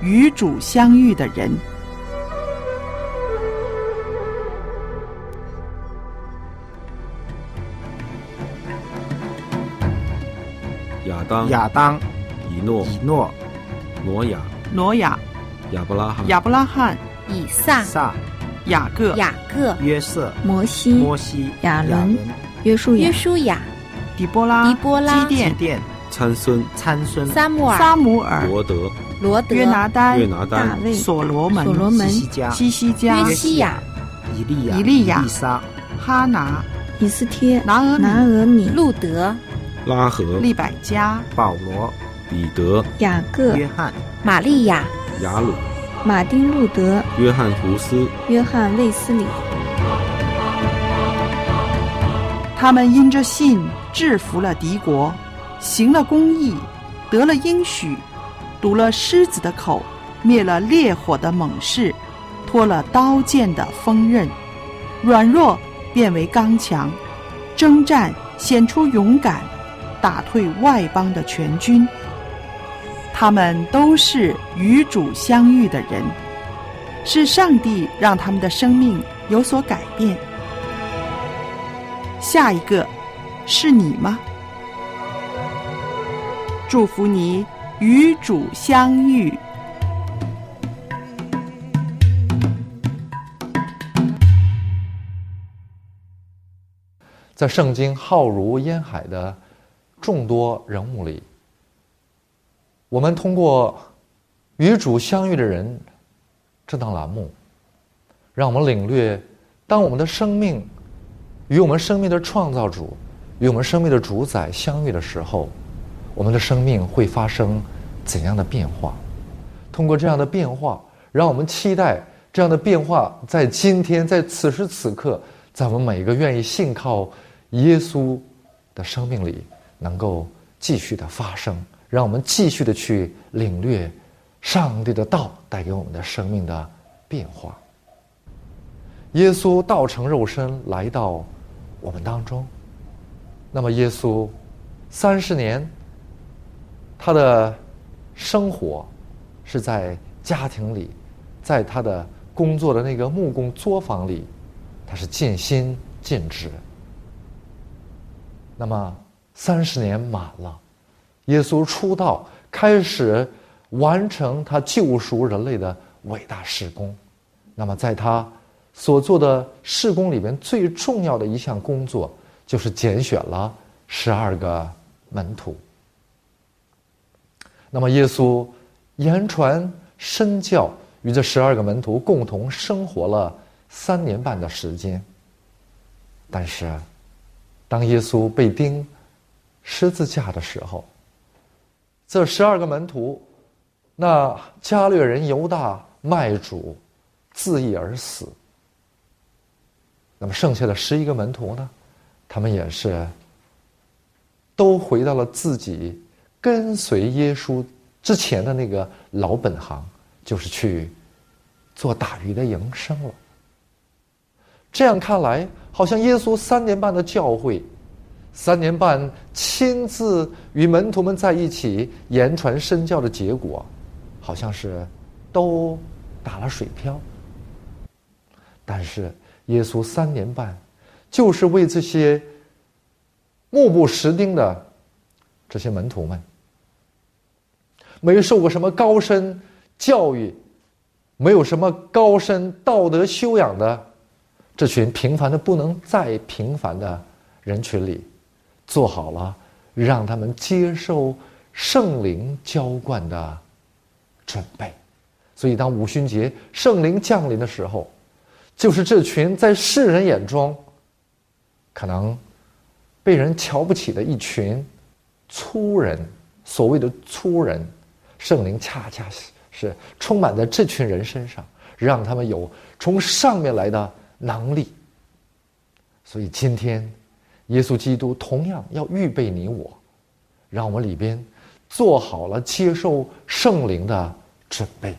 与主相遇的人。亚当、亚当、以诺、以诺、挪亚、挪亚、亚伯拉罕、亚伯拉罕、以撒、撒、雅各、雅各、约瑟、摩西、摩西、亚伦伦、约书亚约、书亚、底波拉、底波拉基甸、基甸、参孙、参孙、撒母耳、撒母耳、罗德、罗德、约拿丹。约、拿大、卫、所罗门、所罗门。西西家、西西家、约西亚、以利亚、以利亚。以撒、哈拿、以斯帖、拿俄拿、俄米、路德、拉合、利百加、保罗、彼得、雅各、约翰、玛利亚、雅鲁、马丁路德、约翰胡斯、约翰卫斯理。他们因着信制服了敌国，行了公义，得了应许，堵了狮子的口，灭了烈火的猛士，脱了刀剑的锋刃，软弱变为刚强，征战显出勇敢，打退外邦的全军。他们都是与主相遇的人，是上帝让他们的生命有所改变。下一个是你吗？祝福你与主相遇。在圣经浩如烟海的众多人物里，我们通过与主相遇的人这档栏目，让我们领略，当我们的生命与我们生命的创造主、与我们生命的主宰相遇的时候，我们的生命会发生怎样的变化？通过这样的变化，让我们期待这样的变化在今天，在此时此刻，在我们每一个愿意信靠耶稣的生命里，能够继续的发生，让我们继续的去领略上帝的道带给我们的生命的变化。耶稣道成肉身来到我们当中，那么耶稣三十年他的生活是在家庭里，在他的工作的那个木工作坊里，他是尽心尽职。那么三十年满了，耶稣出道，开始完成他救赎人类的伟大事工。那么在他所做的事工里面，最重要的一项工作就是拣选了十二个门徒。那么耶稣言传身教，与这十二个门徒共同生活了三年半的时间。但是，当耶稣被钉十字架的时候，这十二个门徒，那加略人犹大卖主，自缢而死。那么剩下的十一个门徒呢？他们也是都回到了自己跟随耶稣之前的那个老本行，就是去做打鱼的营生了。这样看来，好像耶稣三年半的教诲，三年半亲自与门徒们在一起言传身教的结果，好像是都打了水漂。但是耶稣三年半，就是为这些目不识丁的这些门徒们，没受过什么高深教育，没有什么高深道德修养的这群平凡的不能再平凡的人群里，做好了让他们接受圣灵浇灌的准备。所以，当五旬节圣灵降临的时候，就是这群在世人眼中可能被人瞧不起的一群粗人，所谓的粗人，圣灵恰恰是是充满在这群人身上，让他们有从上面来的能力。所以今天，耶稣基督同样要预备你我，让我们里边做好了接受圣灵的准备。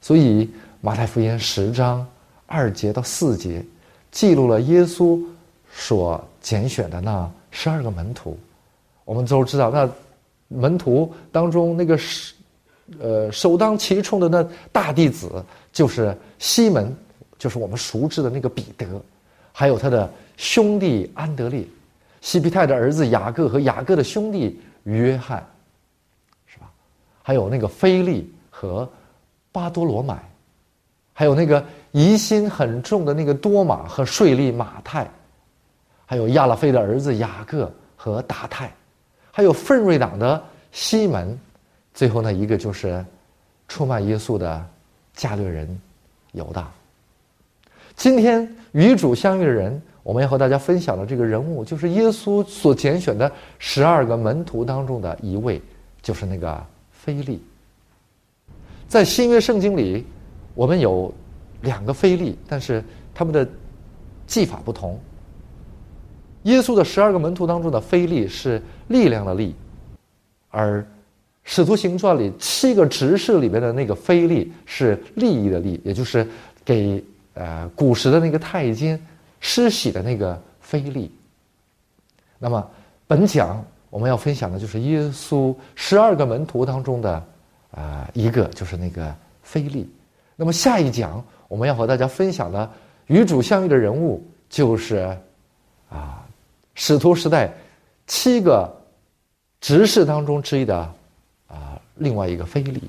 所以马太福音十章。二节到四节，记录了耶稣所拣选的那十二个门徒。我们都知道，那门徒当中那个十呃，首当其冲的那大弟子就是西门，就是我们熟知的那个彼得，还有他的兄弟安德烈，西庇太的儿子雅各和雅各的兄弟约翰，是吧？还有那个菲利和巴多罗买，还有那个疑心很重的那个多马和税吏马太，还有亚拉菲的儿子雅各和达泰，还有奋锐党的西门。最后呢，一个就是出卖耶稣的加略人犹大。今天与主相遇的人，我们要和大家分享的这个人物，就是耶稣所拣选的十二个门徒当中的一位，就是那个菲利。在新约圣经里，我们有两个菲利，但是他们的技法不同。耶稣的十二个门徒当中的菲利是力量的力，而。《使徒行传》里七个执事里边的那个菲利是利益的利，也就是给呃古时的那个太监施洗的那个菲利。那么本讲我们要分享的就是耶稣十二个门徒当中的啊一个，就是那个菲利。那么下一讲我们要和大家分享的与主相遇的人物就是啊使徒时代七个执事当中之一的。啊另外一个非利，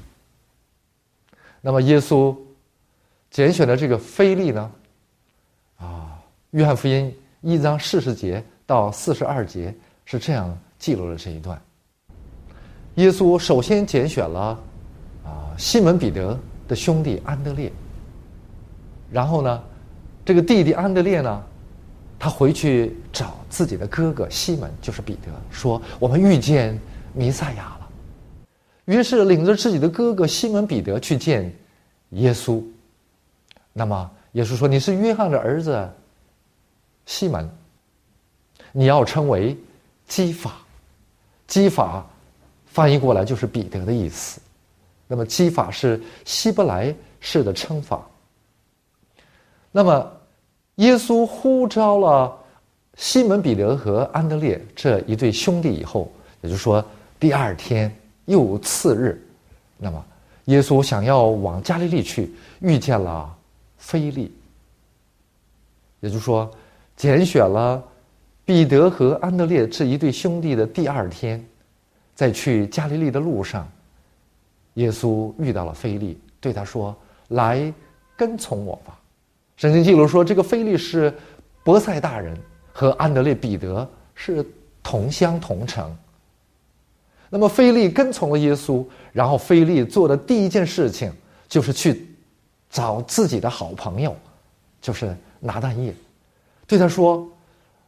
那么耶稣拣选的这个非利呢？啊，约翰福音一章四十节到四十二节是这样记录了这一段。耶稣首先拣选了啊西门彼得的兄弟安德烈，然后呢，这个弟弟安德烈呢，他回去找自己的哥哥西门，就是彼得，说：“我们遇见弥赛亚了。”于是领着自己的哥哥西门彼得去见耶稣。那么耶稣说：“你是约翰的儿子西门，你要称为基法。基法翻译过来就是彼得的意思。那么基法是希伯来式的称法。那么耶稣呼召了西门彼得和安德烈这一对兄弟以后，也就是说第二天。”又次日，那么耶稣想要往加利利去，遇见了菲利，也就是说，拣选了彼得和安德烈这一对兄弟的第二天，在去加利利的路上，耶稣遇到了菲利，对他说：“来跟从我吧。”圣经记录说，这个菲利是伯赛大人，和安德烈、彼得是同乡同城。那么，菲利跟从了耶稣，然后菲利做的第一件事情就是去找自己的好朋友，就是拿蛋液，对他说：“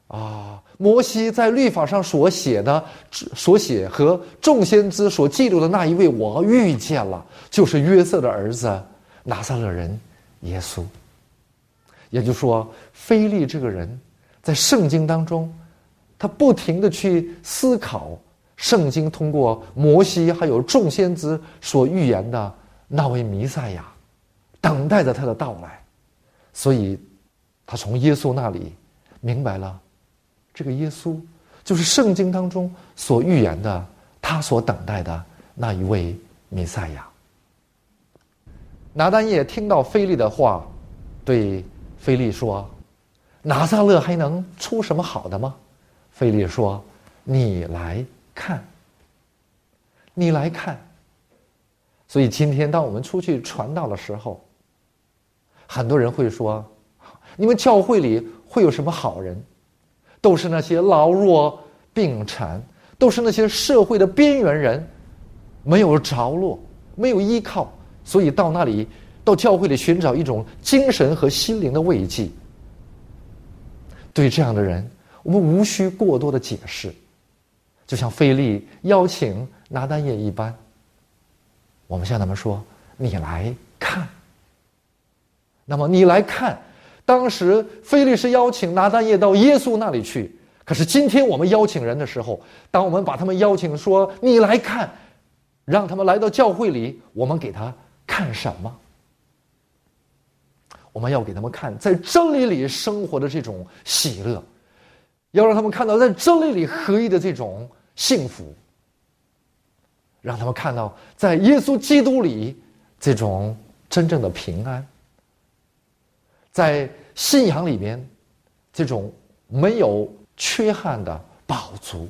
啊，摩西在律法上所写的、所写和众先知所记录的那一位，我遇见了，就是约瑟的儿子拿撒勒人耶稣。”也就是说，菲利这个人，在圣经当中，他不停的去思考。圣经通过摩西还有众先知所预言的那位弥赛亚，等待着他的到来，所以，他从耶稣那里明白了，这个耶稣就是圣经当中所预言的他所等待的那一位弥赛亚。拿丹叶听到菲利的话，对菲利说：“拿撒勒还能出什么好的吗？”菲利说：“你来。”看，你来看。所以今天当我们出去传道的时候，很多人会说：“你们教会里会有什么好人？都是那些老弱病残，都是那些社会的边缘人，没有着落，没有依靠，所以到那里，到教会里寻找一种精神和心灵的慰藉。”对这样的人，我们无需过多的解释。就像菲利邀请拿单叶一般，我们向他们说：“你来看。”那么你来看，当时菲利是邀请拿单叶到耶稣那里去。可是今天我们邀请人的时候，当我们把他们邀请说：“你来看”，让他们来到教会里，我们给他看什么？我们要给他们看在真理里生活的这种喜乐，要让他们看到在真理里合一的这种。幸福。让他们看到在耶稣基督里这种真正的平安，在信仰里面这种没有缺憾的饱足。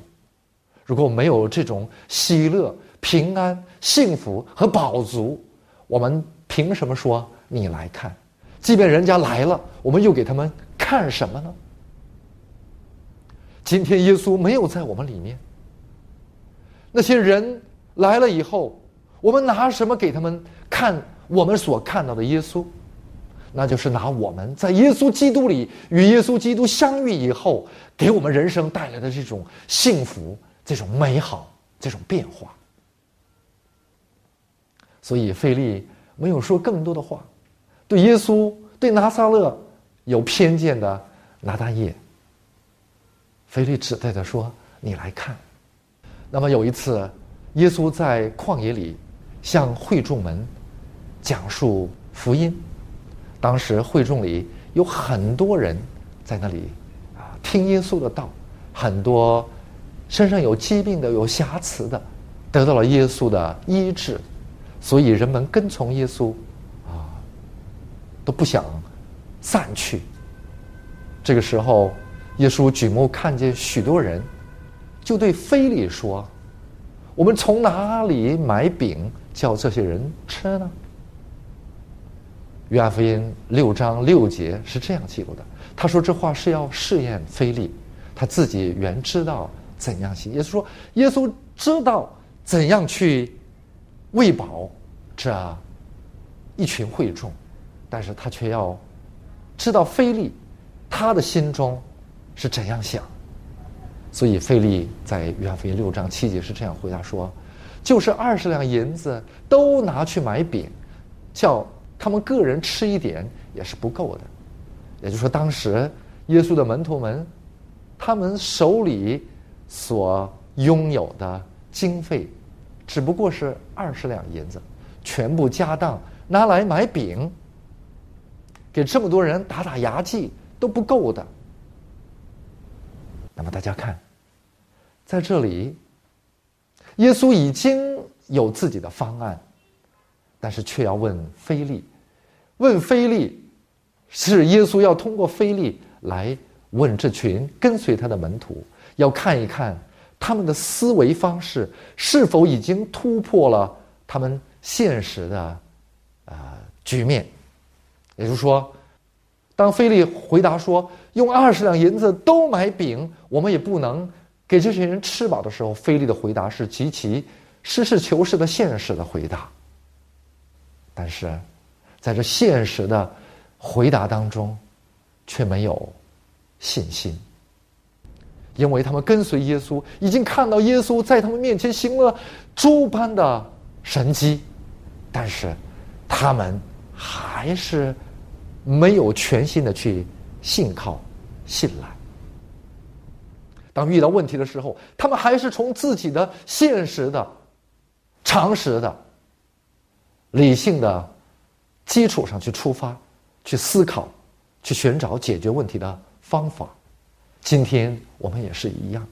如果没有这种喜乐、平安、幸福和饱足，我们凭什么说你来看？即便人家来了，我们又给他们看什么呢？今天耶稣没有在我们里面。那些人来了以后，我们拿什么给他们看我们所看到的耶稣？那就是拿我们在耶稣基督里与耶稣基督相遇以后，给我们人生带来的这种幸福、这种美好、这种变化。所以费利没有说更多的话，对耶稣、对拿撒勒有偏见的拿大叶。费利只对他说：“你来看。”那么有一次，耶稣在旷野里向会众们讲述福音。当时会众里有很多人在那里啊听耶稣的道，很多身上有疾病的、有瑕疵的，得到了耶稣的医治，所以人们跟从耶稣啊都不想散去。这个时候。耶稣举目看见许多人，就对菲利说：“我们从哪里买饼叫这些人吃呢？”约翰福音六章六节是这样记录的。他说这话是要试验菲利，他自己原知道怎样行。耶稣说：“耶稣知道怎样去喂饱这一群会众，但是他却要知道菲利他的心中。”是怎样想？所以费利在约翰福音六章七节是这样回答说：“就是二十两银子都拿去买饼，叫他们个人吃一点也是不够的。”也就是说，当时耶稣的门徒们，他们手里所拥有的经费，只不过是二十两银子，全部家当拿来买饼，给这么多人打打牙祭都不够的。那么大家看，在这里，耶稣已经有自己的方案，但是却要问菲利，问菲利，是耶稣要通过菲利来问这群跟随他的门徒，要看一看他们的思维方式是否已经突破了他们现实的啊局面，也就是说。当菲利回答说：“用二十两银子都买饼，我们也不能给这些人吃饱的时候。”菲利的回答是极其实事求是的现实的回答。但是，在这现实的回答当中，却没有信心，因为他们跟随耶稣，已经看到耶稣在他们面前行了诸般的神迹，但是他们还是。没有全心的去信靠、信赖。当遇到问题的时候，他们还是从自己的现实的、常识的、理性的基础上去出发、去思考、去寻找解决问题的方法。今天我们也是一样。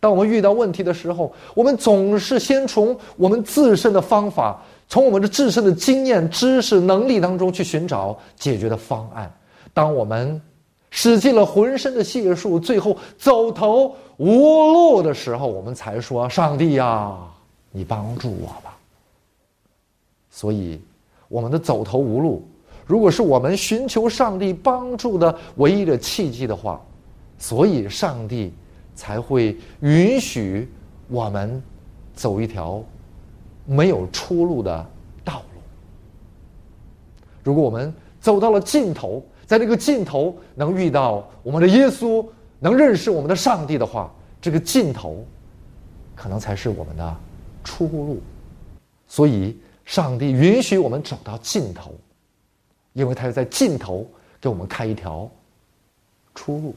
当我们遇到问题的时候，我们总是先从我们自身的方法。从我们的自身的经验、知识、能力当中去寻找解决的方案。当我们使尽了浑身的解数，最后走投无路的时候，我们才说：“上帝呀，你帮助我吧。”所以，我们的走投无路，如果是我们寻求上帝帮助的唯一的契机的话，所以上帝才会允许我们走一条。没有出路的道路。如果我们走到了尽头，在这个尽头能遇到我们的耶稣，能认识我们的上帝的话，这个尽头可能才是我们的出路。所以，上帝允许我们走到尽头，因为他要在尽头给我们开一条出路。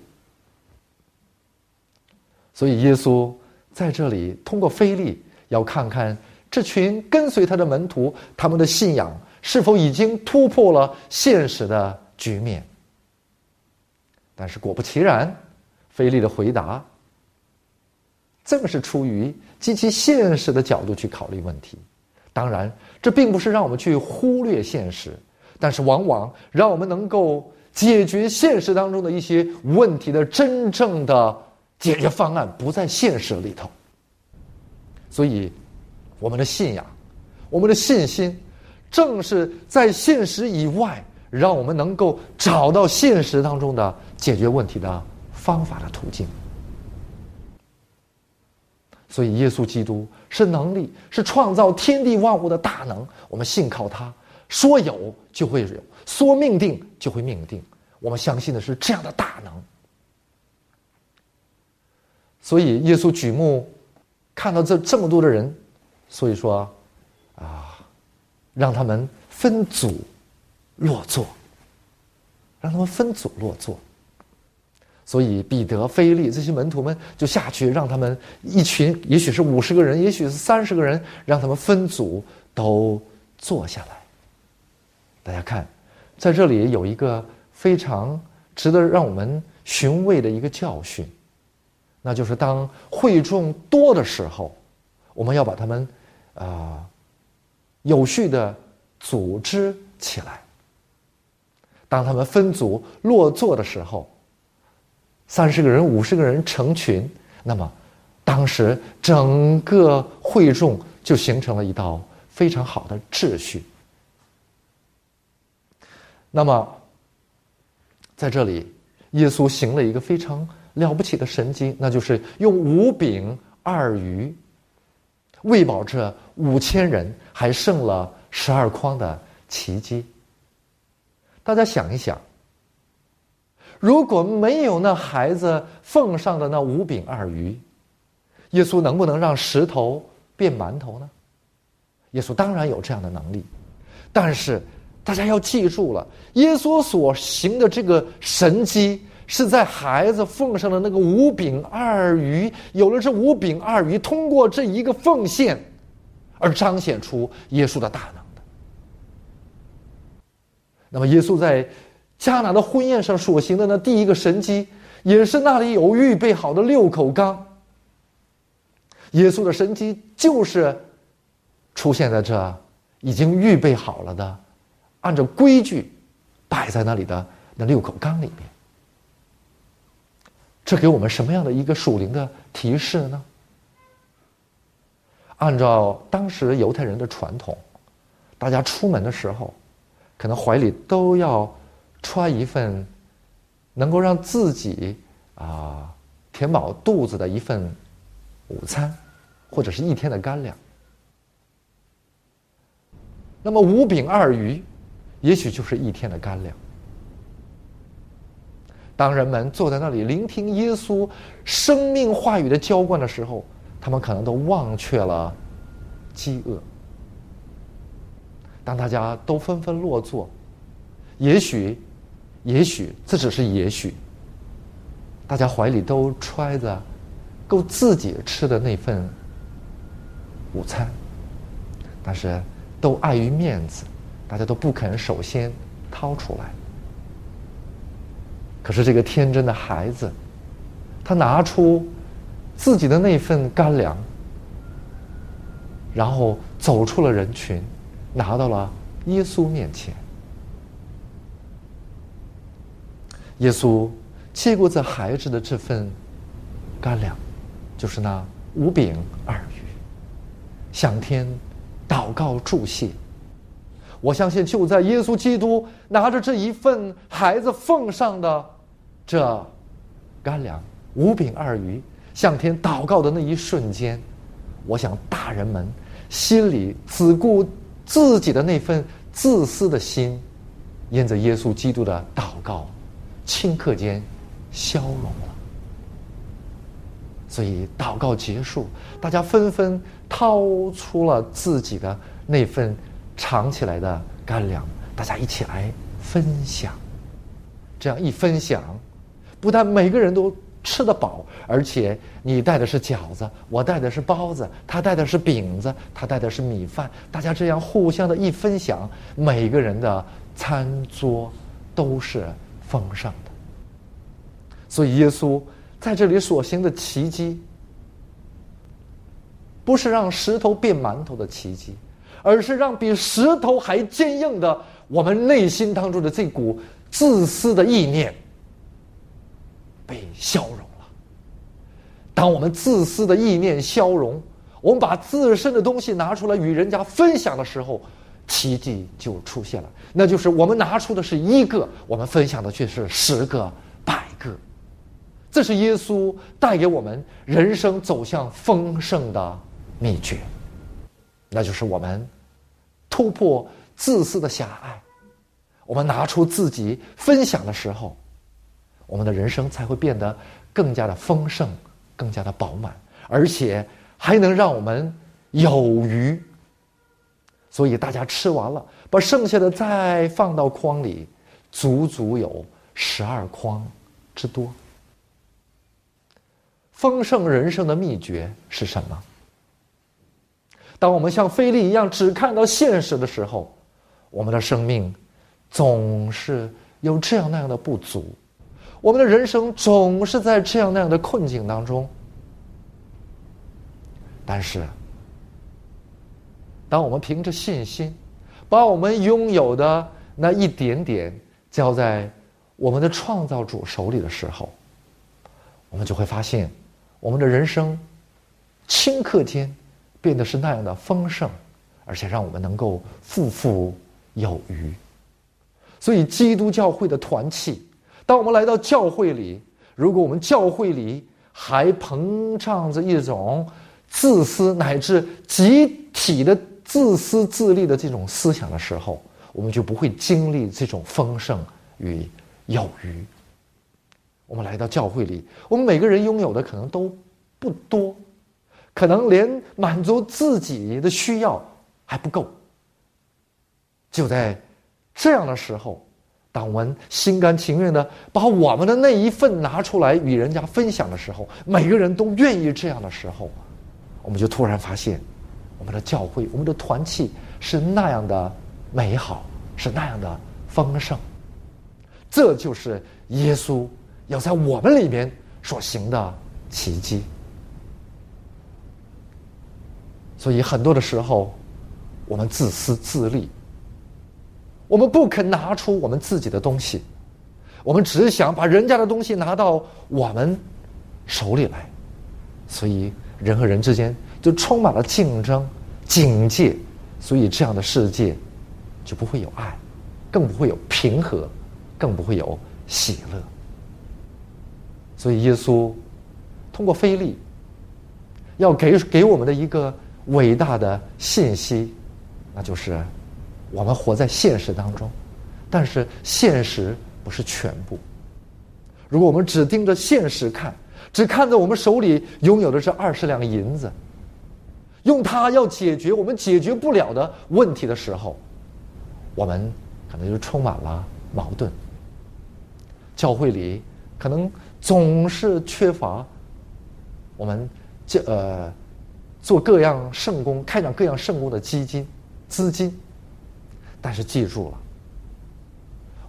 所以，耶稣在这里通过菲利要看看。这群跟随他的门徒，他们的信仰是否已经突破了现实的局面？但是果不其然，菲利的回答正是出于极其现实的角度去考虑问题。当然，这并不是让我们去忽略现实，但是往往让我们能够解决现实当中的一些问题的真正的解决方案不在现实里头。所以，我们的信仰，我们的信心，正是在现实以外，让我们能够找到现实当中的解决问题的方法的途径。所以，耶稣基督是能力，是创造天地万物的大能。我们信靠他，说有就会有，说命定就会命定。我们相信的是这样的大能。所以，耶稣举目看到这这么多的人，所以说，啊，让他们分组落座，让他们分组落座。所以，彼得、菲利这些门徒们就下去，让他们一群，也许是五十个人，也许是三十个人，让他们分组都坐下来。大家看，在这里有一个非常值得让我们寻味的一个教训，那就是当会众多的时候，我们要把他们啊有序的组织起来；当他们分组落座的时候。三十个人、五十个人成群，那么当时整个会众就形成了一道非常好的秩序。那么在这里，耶稣行了一个非常了不起的神迹，那就是用五饼二鱼喂饱这五千人，还剩了十二筐的奇迹。大家想一想。如果没有那孩子奉上的那五饼二鱼，耶稣能不能让石头变馒头呢？耶稣当然有这样的能力，但是大家要记住了，耶稣所行的这个神迹是在孩子奉上的那个五饼二鱼，有了这五饼二鱼，通过这一个奉献，而彰显出耶稣的大能。那么耶稣在。迦拿的婚宴上所行的那第一个神迹，也是那里有预备好的六口缸。耶稣的神迹就是出现在这已经预备好了的，按照规矩摆在那里的那六口缸里面。这给我们什么样的一个属灵的提示呢？按照当时犹太人的传统，大家出门的时候，可能怀里都要。揣一份能够让自己啊填饱肚子的一份午餐，或者是一天的干粮。那么五饼二鱼，也许就是一天的干粮。当人们坐在那里聆听耶稣生命话语的浇灌的时候，他们可能都忘却了饥饿。当大家都纷纷落座，也许。也许这只是也许，大家怀里都揣着够自己吃的那份午餐，但是都碍于面子，大家都不肯首先掏出来。可是这个天真的孩子，他拿出自己的那份干粮，然后走出了人群，拿到了耶稣面前。耶稣接过这孩子的这份干粮，就是那五饼二鱼，向天祷告祝谢。我相信，就在耶稣基督拿着这一份孩子奉上的这干粮五饼二鱼向天祷告的那一瞬间，我想大人们心里只顾自己的那份自私的心，因着耶稣基督的祷告。顷刻间消融了，所以祷告结束，大家纷纷掏出了自己的那份藏起来的干粮，大家一起来分享。这样一分享，不但每个人都吃得饱，而且你带的是饺子，我带的是包子，他带的是饼子，他带的是米饭，大家这样互相的一分享，每个人的餐桌都是。丰盛的，所以耶稣在这里所行的奇迹，不是让石头变馒头的奇迹，而是让比石头还坚硬的我们内心当中的这股自私的意念被消融了。当我们自私的意念消融，我们把自身的东西拿出来与人家分享的时候，奇迹就出现了。那就是我们拿出的是一个，我们分享的却是十个、百个。这是耶稣带给我们人生走向丰盛的。秘诀，那就是我们突破自私的狭隘，我们拿出自己分享的时候，我们的人生才会变得更加的丰盛，更加的饱满，而且还能让我们有余。所以大家吃完了，把剩下的再放到筐里，足足有十二筐之多。丰盛人生的秘诀是什么？当我们像菲利一样只看到现实的时候，我们的生命总是有这样那样的不足，我们的人生总是在这样那样的困境当中。但是，当我们凭着信心，把我们拥有的那一点点交在我们的创造主手里的时候，我们就会发现，我们的人生顷刻间。变得是那样的丰盛，而且让我们能够富富有余。所以，基督教会的团契，当我们来到教会里，如果我们教会里还膨胀着一种自私乃至集体的自私自利的这种思想的时候，我们就不会经历这种丰盛与有余。我们来到教会里，我们每个人拥有的可能都不多。可能连满足自己的需要还不够。就在这样的时候，当我们心甘情愿的把我们的那一份拿出来与人家分享的时候，每个人都愿意这样的时候，我们就突然发现，我们的教会、我们的团契是那样的美好，是那样的丰盛。这就是耶稣要在我们里面所行的奇迹。所以很多的时候，我们自私自利，我们不肯拿出我们自己的东西，我们只想把人家的东西拿到我们手里来，所以人和人之间就充满了竞争、警戒，所以这样的世界就不会有爱，更不会有平和，更不会有喜乐。所以耶稣通过菲利要给给我们的一个。伟大的信息，那就是我们活在现实当中，但是现实不是全部。如果我们只盯着现实看，只看着我们手里拥有的这二十两银子，用它要解决我们解决不了的问题的时候，我们可能就充满了矛盾。教会里可能总是缺乏我们这呃。做各样圣工、开展各样圣工的基金、资金，但是记住了，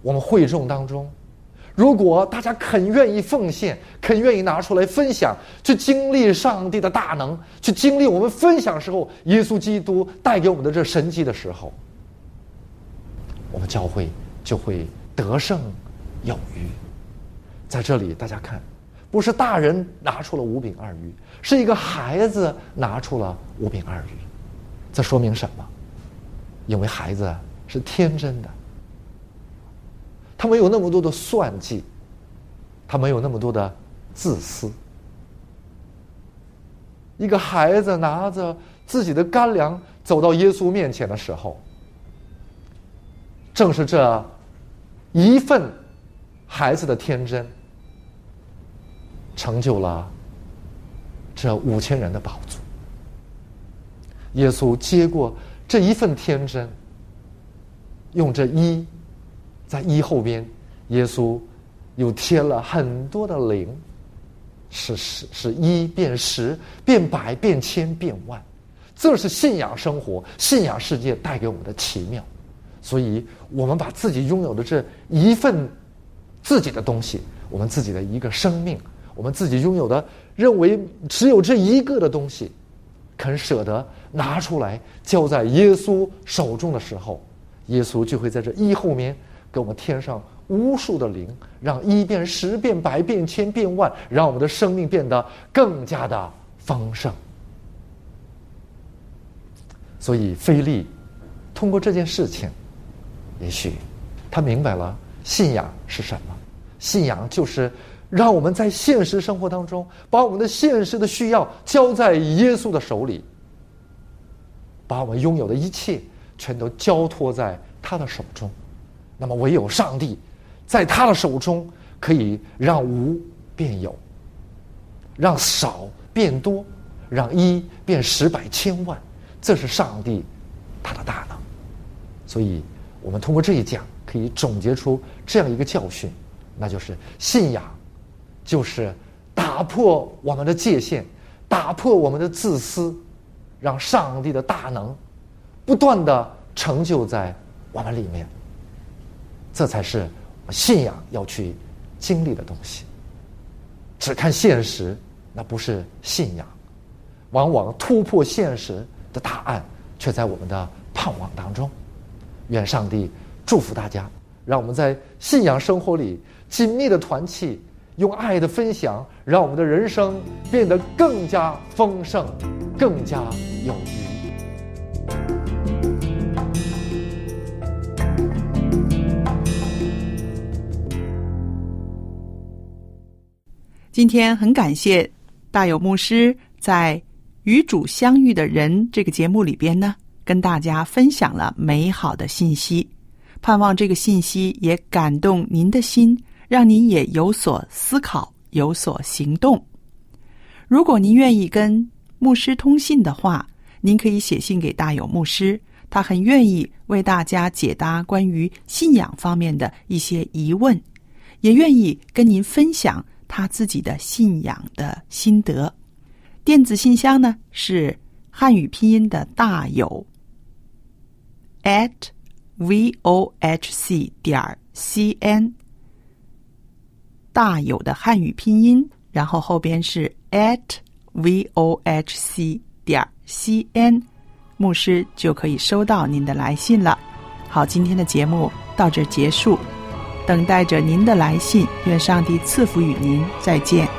我们会众当中，如果大家肯愿意奉献、肯愿意拿出来分享，去经历上帝的大能，去经历我们分享时候耶稣基督带给我们的这神迹的时候，我们教会就会得胜有余。在这里，大家看。不是大人拿出了五饼二鱼，是一个孩子拿出了五饼二鱼，这说明什么？因为孩子是天真的，他没有那么多的算计，他没有那么多的自私。一个孩子拿着自己的干粮走到耶稣面前的时候，正是这一份孩子的天真。成就了这五千人的宝足。耶稣接过这一份天真，用这一在一后边，耶稣又添了很多的零，是十是一变十变百变千变万，这是信仰生活、信仰世界带给我们的奇妙。所以，我们把自己拥有的这一份自己的东西，我们自己的一个生命。我们自己拥有的，认为只有这一个的东西，肯舍得拿出来交在耶稣手中的时候，耶稣就会在这一后面给我们添上无数的灵，让一变十变百变千变万，让我们的生命变得更加的丰盛。所以，菲利通过这件事情，也许他明白了信仰是什么。信仰就是让我们在现实生活当中，把我们的现实的需要交在耶稣的手里，把我们拥有的一切全都交托在他的手中。那么，唯有上帝在他的手中，可以让无变有，让少变多，让一变十百千万。这是上帝他的大能。所以，我们通过这一讲，可以总结出这样一个教训。那就是信仰，就是打破我们的界限，打破我们的自私，让上帝的大能不断的成就在我们里面。这才是信仰要去经历的东西。只看现实，那不是信仰。往往突破现实的答案，却在我们的盼望当中。愿上帝祝福大家，让我们在信仰生活里。紧密的团契，用爱的分享，让我们的人生变得更加丰盛，更加有余。今天很感谢大有牧师在《与主相遇的人》这个节目里边呢，跟大家分享了美好的信息，盼望这个信息也感动您的心。让您也有所思考，有所行动。如果您愿意跟牧师通信的话，您可以写信给大有牧师，他很愿意为大家解答关于信仰方面的一些疑问，也愿意跟您分享他自己的信仰的心得。电子信箱呢是汉语拼音的大有 at v o h c 点 c n。大有的汉语拼音，然后后边是 at v o h c 点 c n，牧师就可以收到您的来信了。好，今天的节目到这结束，等待着您的来信。愿上帝赐福与您，再见。